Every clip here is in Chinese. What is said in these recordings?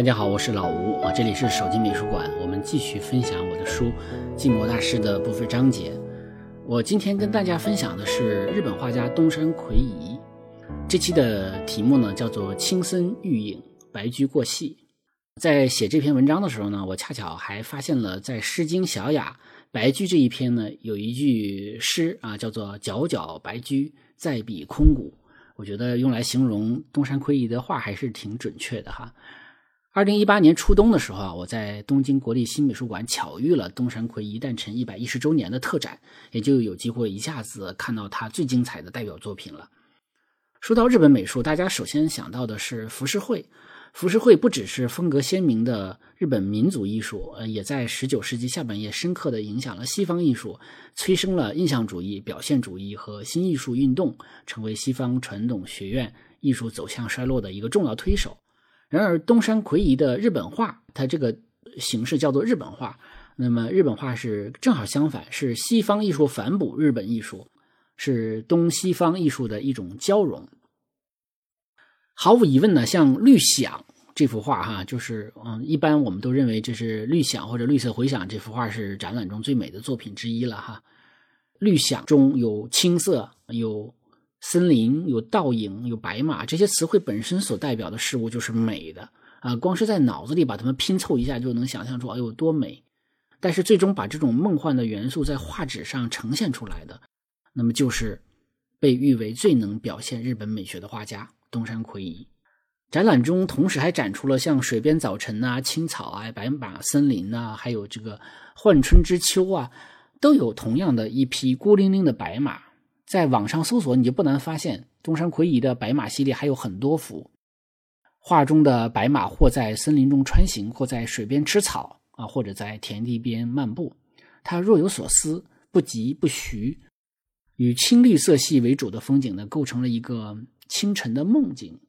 大家好，我是老吴啊，这里是手机美术馆，我们继续分享我的书《静默大师》的部分章节。我今天跟大家分享的是日本画家东山魁夷。这期的题目呢叫做“青森玉影，白驹过隙”。在写这篇文章的时候呢，我恰巧还发现了在《诗经·小雅·白居》这一篇呢，有一句诗啊，叫做“皎皎白驹，在彼空谷”。我觉得用来形容东山魁夷的画还是挺准确的哈。二零一八年初冬的时候啊，我在东京国立新美术馆巧遇了东山魁一诞辰一百一十周年的特展，也就有机会一下子看到他最精彩的代表作品了。说到日本美术，大家首先想到的是浮世绘。浮世绘不只是风格鲜明的日本民族艺术，呃，也在十九世纪下半叶深刻地影响了西方艺术，催生了印象主义、表现主义和新艺术运动，成为西方传统学院艺术走向衰落的一个重要推手。然而，东山魁夷的日本画，它这个形式叫做日本画。那么，日本画是正好相反，是西方艺术反哺日本艺术，是东西方艺术的一种交融。毫无疑问呢，像《绿响》这幅画，哈，就是嗯，一般我们都认为这是《绿响》或者《绿色回响》这幅画是展览中最美的作品之一了，哈。《绿响》中有青色，有森林，有倒影，有白马，这些词汇本身所代表的事物就是美的啊。光是在脑子里把它们拼凑一下，就能想象出哎呦多美。但是最终把这种梦幻的元素在画纸上呈现出来的，那么就是被誉为最能表现日本美学的画家。东山魁夷展览中，同时还展出了像水边早晨啊、青草啊、白马森林啊，还有这个换春之秋啊，都有同样的一匹孤零零的白马。在网上搜索，你就不难发现，东山魁夷的白马系列还有很多幅画中的白马，或在森林中穿行，或在水边吃草啊，或者在田地边漫步。他若有所思，不疾不徐，与青绿色系为主的风景呢，构成了一个。清晨的梦境，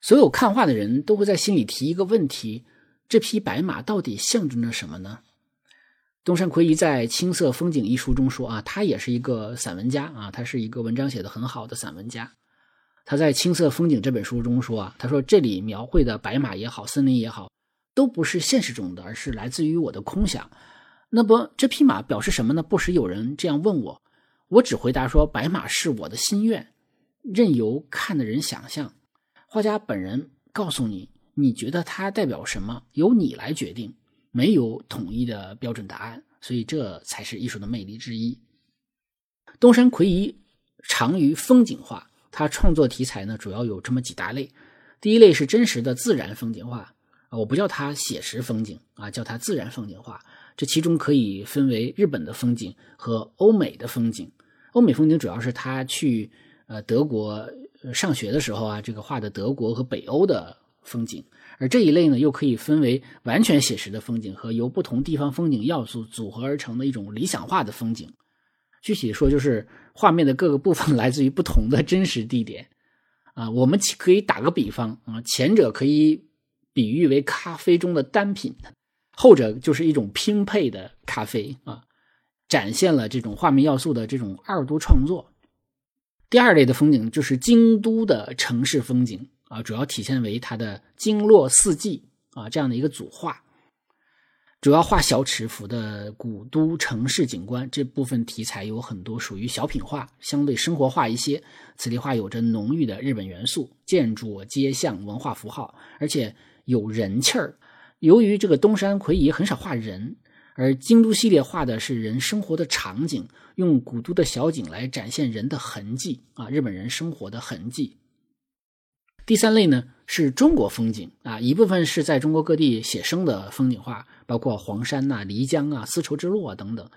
所有看画的人都会在心里提一个问题：这匹白马到底象征着什么呢？东山魁夷在《青色风景》一书中说：“啊，他也是一个散文家啊，他是一个文章写的很好的散文家。他在《青色风景》这本书中说啊，他说这里描绘的白马也好，森林也好，都不是现实中的，而是来自于我的空想。那么这匹马表示什么呢？不时有人这样问我，我只回答说：白马是我的心愿。”任由看的人想象，画家本人告诉你，你觉得它代表什么，由你来决定，没有统一的标准答案，所以这才是艺术的魅力之一。东山魁夷长于风景画，他创作题材呢主要有这么几大类，第一类是真实的自然风景画，啊，我不叫它写实风景啊，叫它自然风景画。这其中可以分为日本的风景和欧美的风景。欧美风景主要是他去。呃，德国上学的时候啊，这个画的德国和北欧的风景，而这一类呢，又可以分为完全写实的风景和由不同地方风景要素组合而成的一种理想化的风景。具体说，就是画面的各个部分来自于不同的真实地点。啊，我们可以打个比方啊，前者可以比喻为咖啡中的单品，后者就是一种拼配的咖啡啊，展现了这种画面要素的这种二度创作。第二类的风景就是京都的城市风景啊，主要体现为它的经络四季啊这样的一个组画，主要画小尺幅的古都城市景观。这部分题材有很多属于小品画，相对生活化一些。此地画有着浓郁的日本元素，建筑、街巷、文化符号，而且有人气儿。由于这个东山魁夷很少画人。而京都系列画的是人生活的场景，用古都的小景来展现人的痕迹啊，日本人生活的痕迹。第三类呢是中国风景啊，一部分是在中国各地写生的风景画，包括黄山呐、漓江啊、丝绸之路啊等等，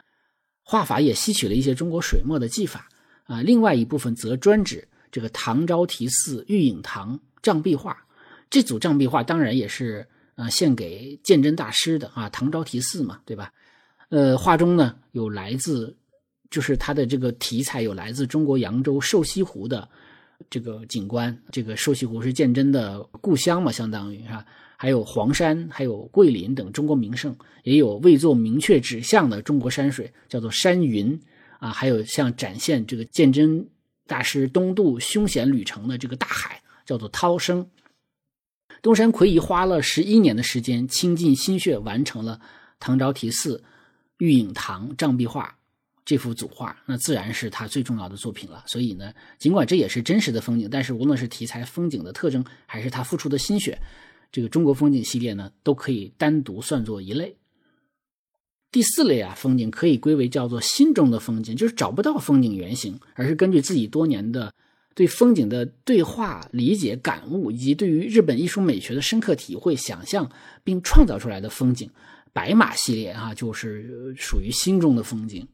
画法也吸取了一些中国水墨的技法啊。另外一部分则专指这个唐招提寺玉影堂障壁画，这组障壁画当然也是。啊，献给鉴真大师的啊，唐招提寺嘛，对吧？呃，画中呢有来自，就是它的这个题材有来自中国扬州瘦西湖的这个景观，这个瘦西湖是鉴真的故乡嘛，相当于是吧？还有黄山，还有桂林等中国名胜，也有未做明确指向的中国山水，叫做山云啊，还有像展现这个鉴真大师东渡凶险旅程的这个大海，叫做涛声。东山魁夷花了十一年的时间，倾尽心血完成了唐招提寺玉影堂障壁画这幅组画，那自然是他最重要的作品了。所以呢，尽管这也是真实的风景，但是无论是题材、风景的特征，还是他付出的心血，这个中国风景系列呢，都可以单独算作一类。第四类啊，风景可以归为叫做心中的风景，就是找不到风景原型，而是根据自己多年的。对风景的对话、理解、感悟，以及对于日本艺术美学的深刻体会、想象，并创造出来的风景，白马系列啊，就是属于心中的风景。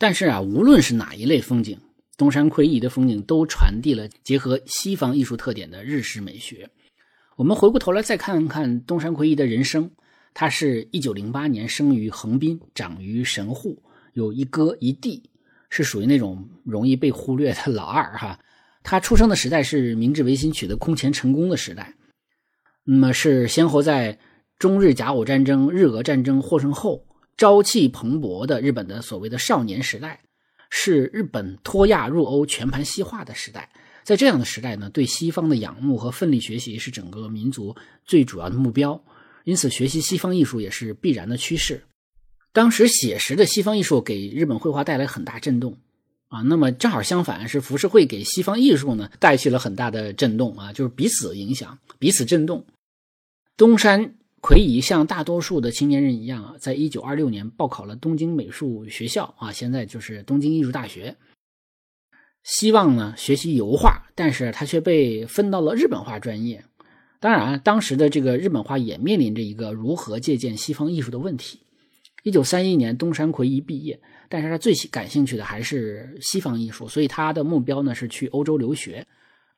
但是啊，无论是哪一类风景，东山魁夷的风景都传递了结合西方艺术特点的日式美学。我们回过头来再看看东山魁夷的人生，他是一九零八年生于横滨，长于神户，有一哥一弟。是属于那种容易被忽略的老二哈，他出生的时代是明治维新取得空前成功的时代，那么是先后在中日甲午战争、日俄战争获胜后朝气蓬勃的日本的所谓的少年时代，是日本脱亚入欧、全盘西化的时代。在这样的时代呢，对西方的仰慕和奋力学习是整个民族最主要的目标，因此学习西方艺术也是必然的趋势。当时写实的西方艺术给日本绘画带来很大震动，啊，那么正好相反，是浮世绘给西方艺术呢带去了很大的震动啊，就是彼此影响，彼此震动。东山魁夷像大多数的青年人一样啊，在一九二六年报考了东京美术学校啊，现在就是东京艺术大学，希望呢学习油画，但是他却被分到了日本画专业。当然，当时的这个日本画也面临着一个如何借鉴西方艺术的问题。一九三一年，东山奎一毕业，但是他最感兴趣的还是西方艺术，所以他的目标呢是去欧洲留学。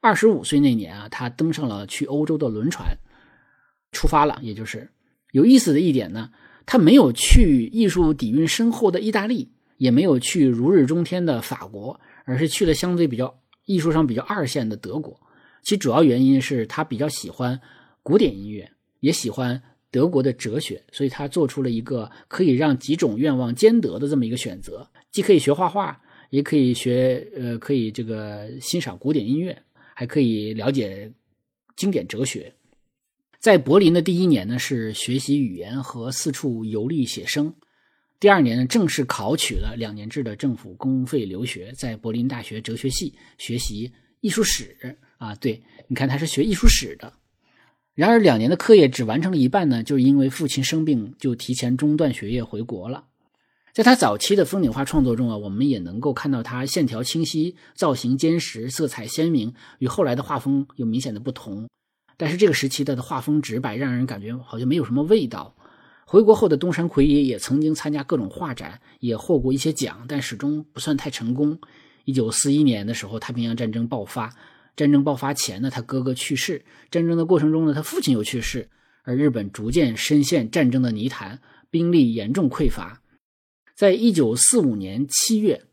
二十五岁那年啊，他登上了去欧洲的轮船，出发了。也就是有意思的一点呢，他没有去艺术底蕴深厚的意大利，也没有去如日中天的法国，而是去了相对比较艺术上比较二线的德国。其主要原因是他比较喜欢古典音乐，也喜欢。德国的哲学，所以他做出了一个可以让几种愿望兼得的这么一个选择，既可以学画画，也可以学呃，可以这个欣赏古典音乐，还可以了解经典哲学。在柏林的第一年呢，是学习语言和四处游历写生；第二年呢，正式考取了两年制的政府公费留学，在柏林大学哲学系学习艺术史。啊，对，你看他是学艺术史的。然而，两年的课业只完成了一半呢，就是因为父亲生病，就提前中断学业回国了。在他早期的风景画创作中啊，我们也能够看到他线条清晰、造型坚实、色彩鲜明，与后来的画风有明显的不同。但是这个时期的画风直白，让人感觉好像没有什么味道。回国后的东山魁夷也曾经参加各种画展，也获过一些奖，但始终不算太成功。一九四一年的时候，太平洋战争爆发。战争爆发前呢，他哥哥去世；战争的过程中呢，他父亲又去世，而日本逐渐深陷战争的泥潭，兵力严重匮乏。在一九四五年七月，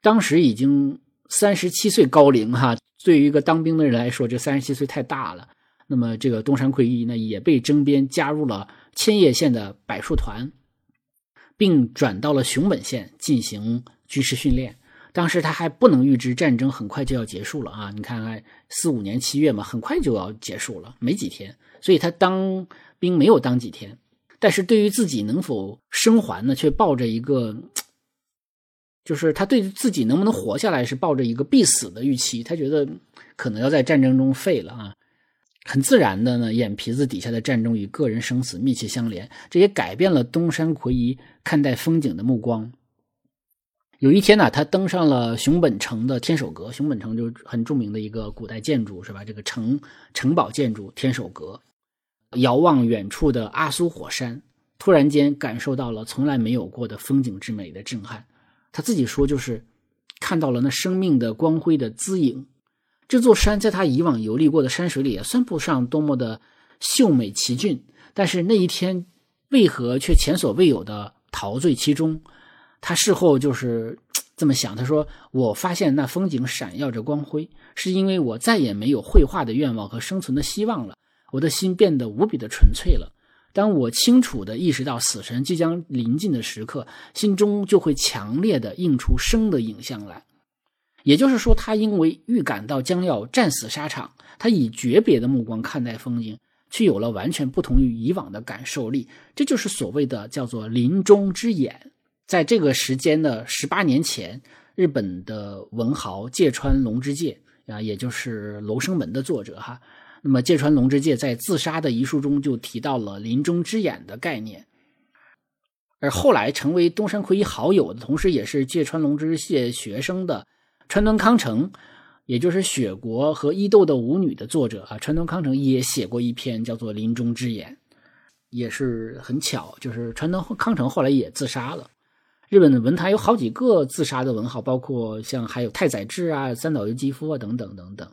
当时已经三十七岁高龄哈，对于一个当兵的人来说，这三十七岁太大了。那么这个东山魁一呢，也被征编加入了千叶县的柏树团，并转到了熊本县进行军事训练。当时他还不能预知战争很快就要结束了啊！你看看四五年七月嘛，很快就要结束了，没几天。所以他当兵没有当几天，但是对于自己能否生还呢，却抱着一个，就是他对自己能不能活下来是抱着一个必死的预期。他觉得可能要在战争中废了啊！很自然的呢，眼皮子底下的战争与个人生死密切相连，这也改变了东山魁夷看待风景的目光。有一天呢，他登上了熊本城的天守阁。熊本城就是很著名的一个古代建筑，是吧？这个城城堡建筑天守阁，遥望远处的阿苏火山，突然间感受到了从来没有过的风景之美的震撼。他自己说，就是看到了那生命的光辉的姿影。这座山在他以往游历过的山水里也算不上多么的秀美奇峻，但是那一天为何却前所未有的陶醉其中？他事后就是 这么想，他说：“我发现那风景闪耀着光辉，是因为我再也没有绘画的愿望和生存的希望了。我的心变得无比的纯粹了。当我清楚地意识到死神即将临近的时刻，心中就会强烈地映出生的影像来。也就是说，他因为预感到将要战死沙场，他以诀别的目光看待风景，却有了完全不同于以往的感受力。这就是所谓的叫做临终之眼。在这个时间的十八年前，日本的文豪芥川龙之介啊，也就是《楼生门》的作者哈。那么芥川龙之介在自杀的遗书中就提到了临终之眼的概念，而后来成为东山魁一好友的同时，也是芥川龙之介学生的川端康成，也就是《雪国》和《伊豆的舞女》的作者啊，川端康成也写过一篇叫做《临终之眼》，也是很巧，就是川端康成后来也自杀了。日本的文坛有好几个自杀的文豪，包括像还有太宰治啊、三岛由纪夫啊等等等等。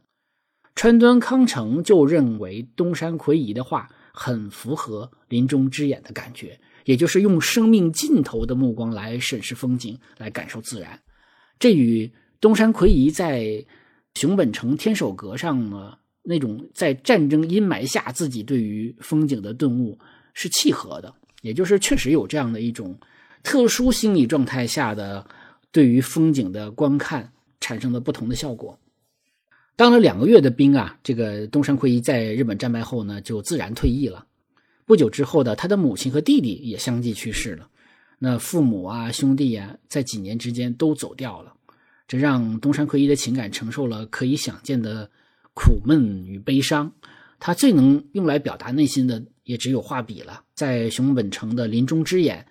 川端康成就认为东山魁夷的话很符合临终之眼的感觉，也就是用生命尽头的目光来审视风景，来感受自然。这与东山魁夷在熊本城天守阁上呢那种在战争阴霾下自己对于风景的顿悟是契合的，也就是确实有这样的一种特殊心理状态下的对于风景的观看产生了不同的效果。当了两个月的兵啊，这个东山魁一在日本战败后呢，就自然退役了。不久之后的，他的母亲和弟弟也相继去世了。那父母啊、兄弟啊，在几年之间都走掉了，这让东山魁一的情感承受了可以想见的苦闷与悲伤。他最能用来表达内心的，也只有画笔了。在熊本城的临终之眼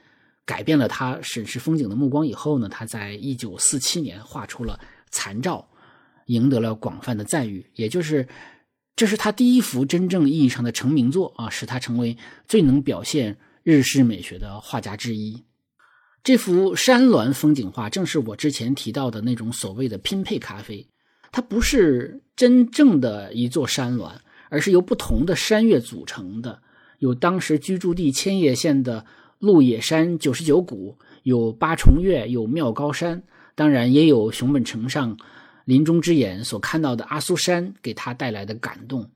改变了他审视风景的目光以后呢，他在一九四七年画出了残照。赢得了广泛的赞誉，也就是这是他第一幅真正意义上的成名作啊，使他成为最能表现日式美学的画家之一。这幅山峦风景画正是我之前提到的那种所谓的拼配咖啡，它不是真正的一座山峦，而是由不同的山岳组成的，有当时居住地千叶县的鹿野山九十九谷，有八重岳，有妙高山，当然也有熊本城上。临终之眼所看到的阿苏山给他带来的感动，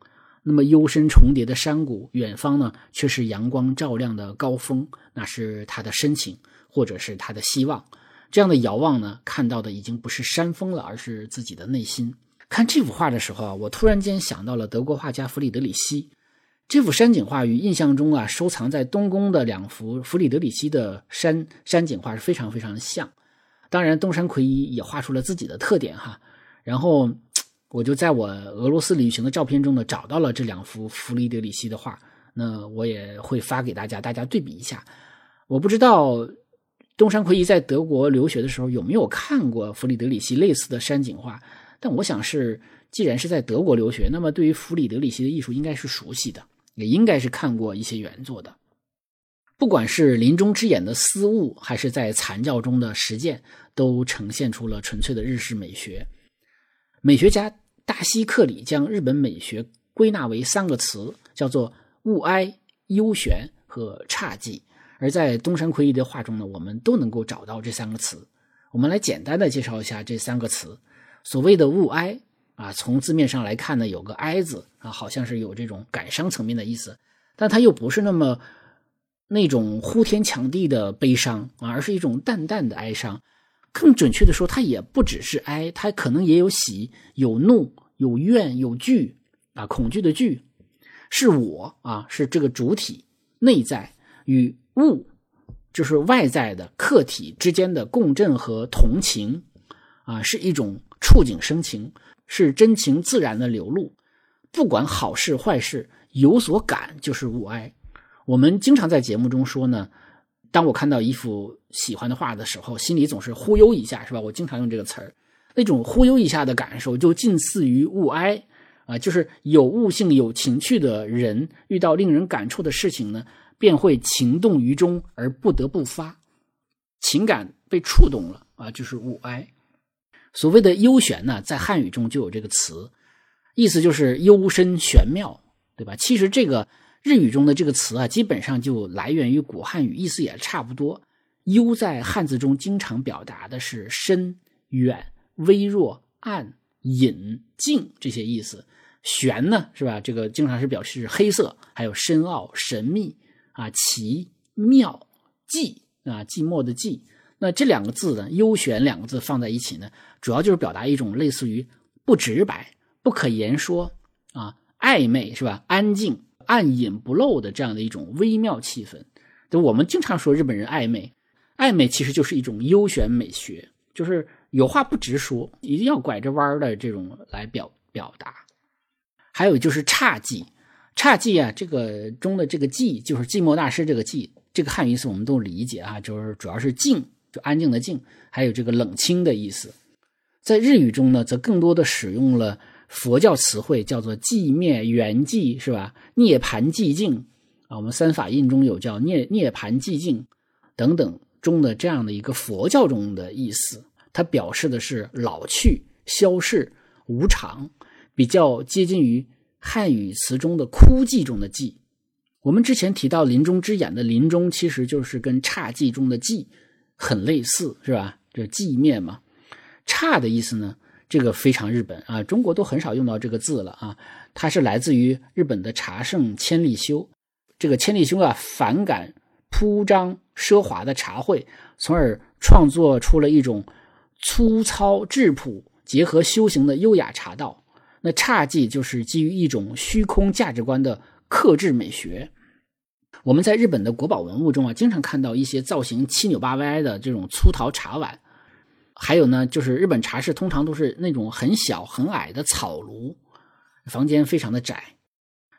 那么幽深重叠的山谷，远方呢却是阳光照亮的高峰，那是他的深情，或者是他的希望。这样的遥望呢，看到的已经不是山峰了，而是自己的内心。看这幅画的时候啊，我突然间想到了德国画家弗里德里希。这幅山景画与印象中啊收藏在东宫的两幅弗里德里希的山山景画是非常非常的像。当然，东山魁一也画出了自己的特点哈。然后我就在我俄罗斯旅行的照片中呢，找到了这两幅弗里德里希的画，那我也会发给大家，大家对比一下。我不知道东山魁一在德国留学的时候有没有看过弗里德里希类似的山景画，但我想是，既然是在德国留学，那么对于弗里德里希的艺术应该是熟悉的，也应该是看过一些原作的。不管是临终之眼的思悟，还是在残照中的实践，都呈现出了纯粹的日式美学。美学家大西克里将日本美学归纳为三个词，叫做物哀、幽玄和侘寂。而在东山魁一的画中呢，我们都能够找到这三个词。我们来简单的介绍一下这三个词。所谓的物哀啊，从字面上来看呢，有个哀字啊，好像是有这种感伤层面的意思，但它又不是那么那种呼天抢地的悲伤啊，而是一种淡淡的哀伤。更准确的说，它也不只是哀，它可能也有喜、有怒、有怨、有惧啊，恐惧的惧，是我啊，是这个主体内在与物，就是外在的客体之间的共振和同情啊，是一种触景生情，是真情自然的流露。不管好事坏事，有所感就是物哀。我们经常在节目中说呢。当我看到一幅喜欢的画的时候，心里总是忽悠一下，是吧？我经常用这个词儿，那种忽悠一下的感受，就近似于物哀啊，就是有悟性、有情趣的人遇到令人感触的事情呢，便会情动于中而不得不发，情感被触动了啊，就是物哀。所谓的幽玄呢，在汉语中就有这个词，意思就是幽深玄妙，对吧？其实这个。日语中的这个词啊，基本上就来源于古汉语，意思也差不多。幽在汉字中经常表达的是深远、微弱、暗、隐、静这些意思。玄呢，是吧？这个经常是表示黑色，还有深奥、神秘啊、奇妙、寂啊、寂寞的寂。那这两个字呢，“优选”两个字放在一起呢，主要就是表达一种类似于不直白、不可言说啊、暧昧是吧？安静、暗隐不露的这样的一种微妙气氛。就我们经常说日本人暧昧，暧昧其实就是一种优选美学，就是有话不直说，一定要拐着弯的这种来表表达。还有就是侘寂，侘寂啊，这个中的这个寂就是寂寞大师这个寂，这个汉语意思我们都理解啊，就是主要是静，就安静的静，还有这个冷清的意思。在日语中呢，则更多的使用了佛教词汇，叫做寂灭、圆寂，是吧？涅盘寂静啊，我们三法印中有叫涅涅盘寂静等等中的这样的一个佛教中的意思，它表示的是老去、消逝、无常，比较接近于汉语词中的枯寂中的寂。我们之前提到临终之眼的临终，其实就是跟侘寂中的寂很类似，是吧？这寂灭嘛。侘的意思呢，这个非常日本啊，中国都很少用到这个字了啊。它是来自于日本的茶圣千利休，这个千利休啊，反感铺张奢华的茶会，从而创作出了一种粗糙质朴结合修行的优雅茶道。那侘寂就是基于一种虚空价值观的克制美学。我们在日本的国宝文物中啊，经常看到一些造型七扭八歪的这种粗陶茶碗。还有呢，就是日本茶室通常都是那种很小很矮的草炉，房间非常的窄。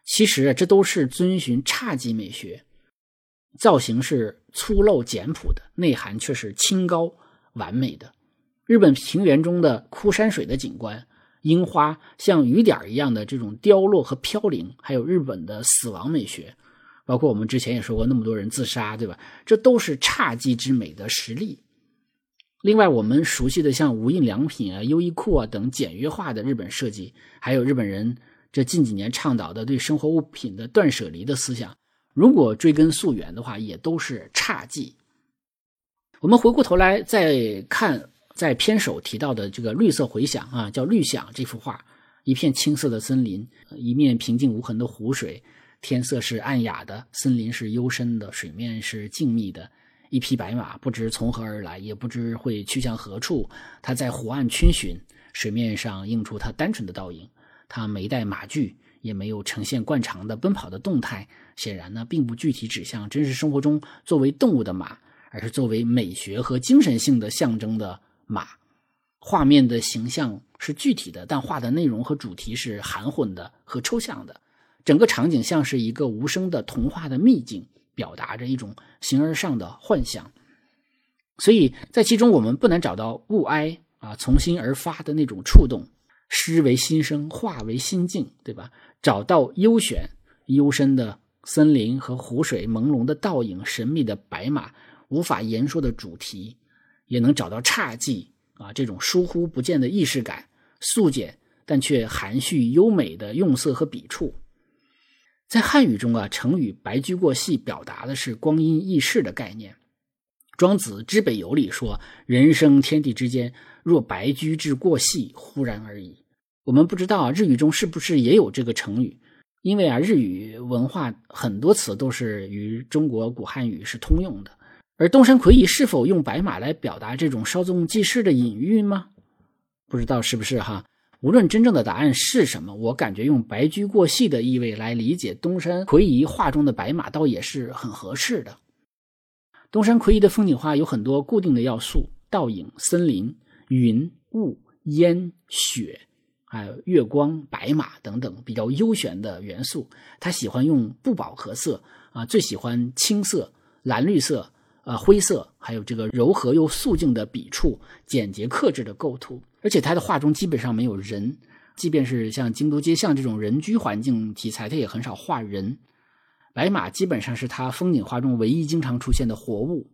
其实，这都是遵循侘寂美学，造型是粗陋简朴的，内涵却是清高完美的。日本平原中的枯山水的景观，樱花像雨点一样的这种凋落和飘零，还有日本的死亡美学，包括我们之前也说过，那么多人自杀，对吧？这都是侘寂之美的实例。另外，我们熟悉的像无印良品啊、优衣库啊等简约化的日本设计，还有日本人这近几年倡导的对生活物品的断舍离的思想，如果追根溯源的话，也都是侘寂。我们回过头来再看，在片首提到的这个绿色回响啊，叫绿响这幅画，一片青色的森林，一面平静无痕的湖水，天色是暗哑的，森林是幽深的，水面是静谧的。一匹白马不知从何而来，也不知会去向何处。它在湖岸逡巡，水面上映出它单纯的倒影。它没带马具，也没有呈现惯常的奔跑的动态。显然呢，并不具体指向真实生活中作为动物的马，而是作为美学和精神性的象征的马。画面的形象是具体的，但画的内容和主题是含混的和抽象的。整个场景像是一个无声的童话的秘境。表达着一种形而上的幻想，所以在其中我们不难找到物哀啊，从心而发的那种触动。诗为心声，画为心境，对吧？找到幽选、幽深的森林和湖水，朦胧的倒影，神秘的白马，无法言说的主题，也能找到侘寂啊这种疏忽不见的意识感，素简但却含蓄优美的用色和笔触。在汉语中啊，成语“白驹过隙”表达的是光阴易逝的概念。庄子《知北游》里说：“人生天地之间，若白驹之过隙，忽然而已。”我们不知道日语中是不是也有这个成语，因为啊，日语文化很多词都是与中国古汉语是通用的。而东山魁夷是否用白马来表达这种稍纵即逝的隐喻吗？不知道是不是哈。无论真正的答案是什么，我感觉用“白驹过隙”的意味来理解东山魁夷画中的白马，倒也是很合适的。东山魁夷的风景画有很多固定的要素：倒影、森林、云、雾、烟、雪，还有月光、白马等等比较悠闲的元素。他喜欢用不饱和色啊，最喜欢青色、蓝绿色、呃灰色，还有这个柔和又素净的笔触，简洁克制的构图。而且他的画中基本上没有人，即便是像京都街巷这种人居环境题材，他也很少画人。白马基本上是他风景画中唯一经常出现的活物。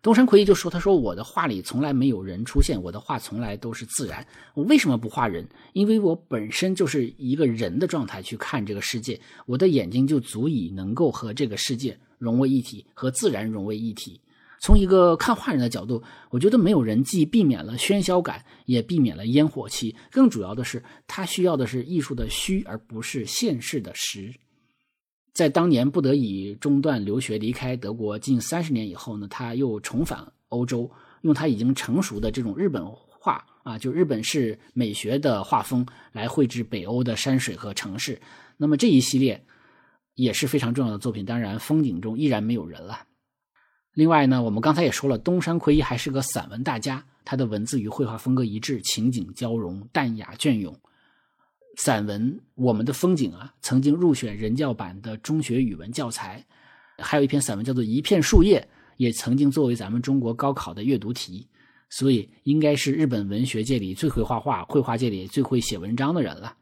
东山魁夷就说：“他说我的画里从来没有人出现，我的画从来都是自然。我为什么不画人？因为我本身就是一个人的状态去看这个世界，我的眼睛就足以能够和这个世界融为一体，和自然融为一体。”从一个看画人的角度，我觉得没有人既避免了喧嚣感，也避免了烟火气。更主要的是，他需要的是艺术的虚，而不是现世的实。在当年不得已中断留学，离开德国近三十年以后呢，他又重返欧洲，用他已经成熟的这种日本画啊，就日本式美学的画风来绘制北欧的山水和城市。那么这一系列也是非常重要的作品。当然，风景中依然没有人了。另外呢，我们刚才也说了，东山魁一还是个散文大家，他的文字与绘画风格一致，情景交融，淡雅隽永。散文《我们的风景》啊，曾经入选人教版的中学语文教材。还有一篇散文叫做《一片树叶》，也曾经作为咱们中国高考的阅读题。所以，应该是日本文学界里最会画画、绘画界里最会写文章的人了。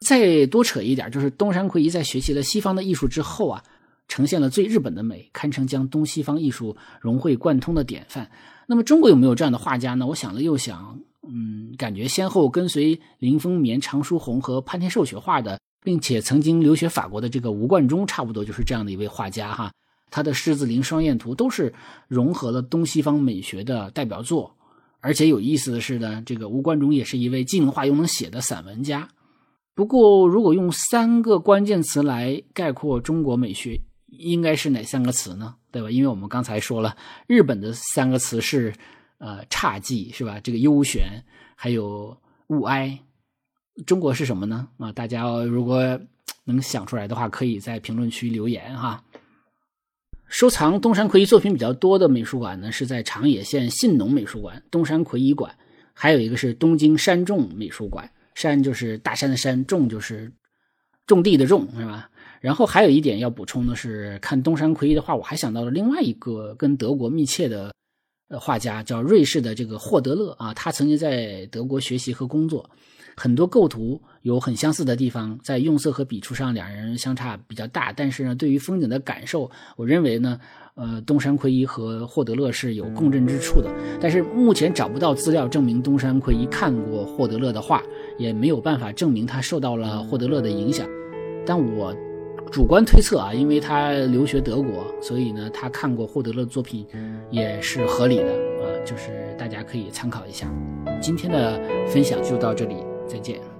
再多扯一点，就是东山魁一在学习了西方的艺术之后啊。呈现了最日本的美，堪称将东西方艺术融会贯通的典范。那么中国有没有这样的画家呢？我想了又想，嗯，感觉先后跟随林风眠、常书鸿和潘天寿学画的，并且曾经留学法国的这个吴冠中，差不多就是这样的一位画家哈。他的《狮子林双燕图》都是融合了东西方美学的代表作。而且有意思的是呢，这个吴冠中也是一位既能画又能写的散文家。不过，如果用三个关键词来概括中国美学，应该是哪三个词呢？对吧？因为我们刚才说了，日本的三个词是，呃，侘寂是吧？这个幽玄，还有物哀。中国是什么呢？啊，大家如果能想出来的话，可以在评论区留言哈。收藏东山魁一作品比较多的美术馆呢，是在长野县信浓美术馆东山魁一馆，还有一个是东京山重美术馆。山就是大山的山，种就是种地的种，是吧？然后还有一点要补充的是，看东山魁一的话，我还想到了另外一个跟德国密切的画家，叫瑞士的这个霍德勒啊。他曾经在德国学习和工作，很多构图有很相似的地方，在用色和笔触上两人相差比较大。但是呢，对于风景的感受，我认为呢，呃，东山魁一和霍德勒是有共振之处的。但是目前找不到资料证明东山魁一看过霍德勒的画，也没有办法证明他受到了霍德勒的影响。但我。主观推测啊，因为他留学德国，所以呢，他看过霍德勒作品也是合理的啊，就是大家可以参考一下。今天的分享就到这里，再见。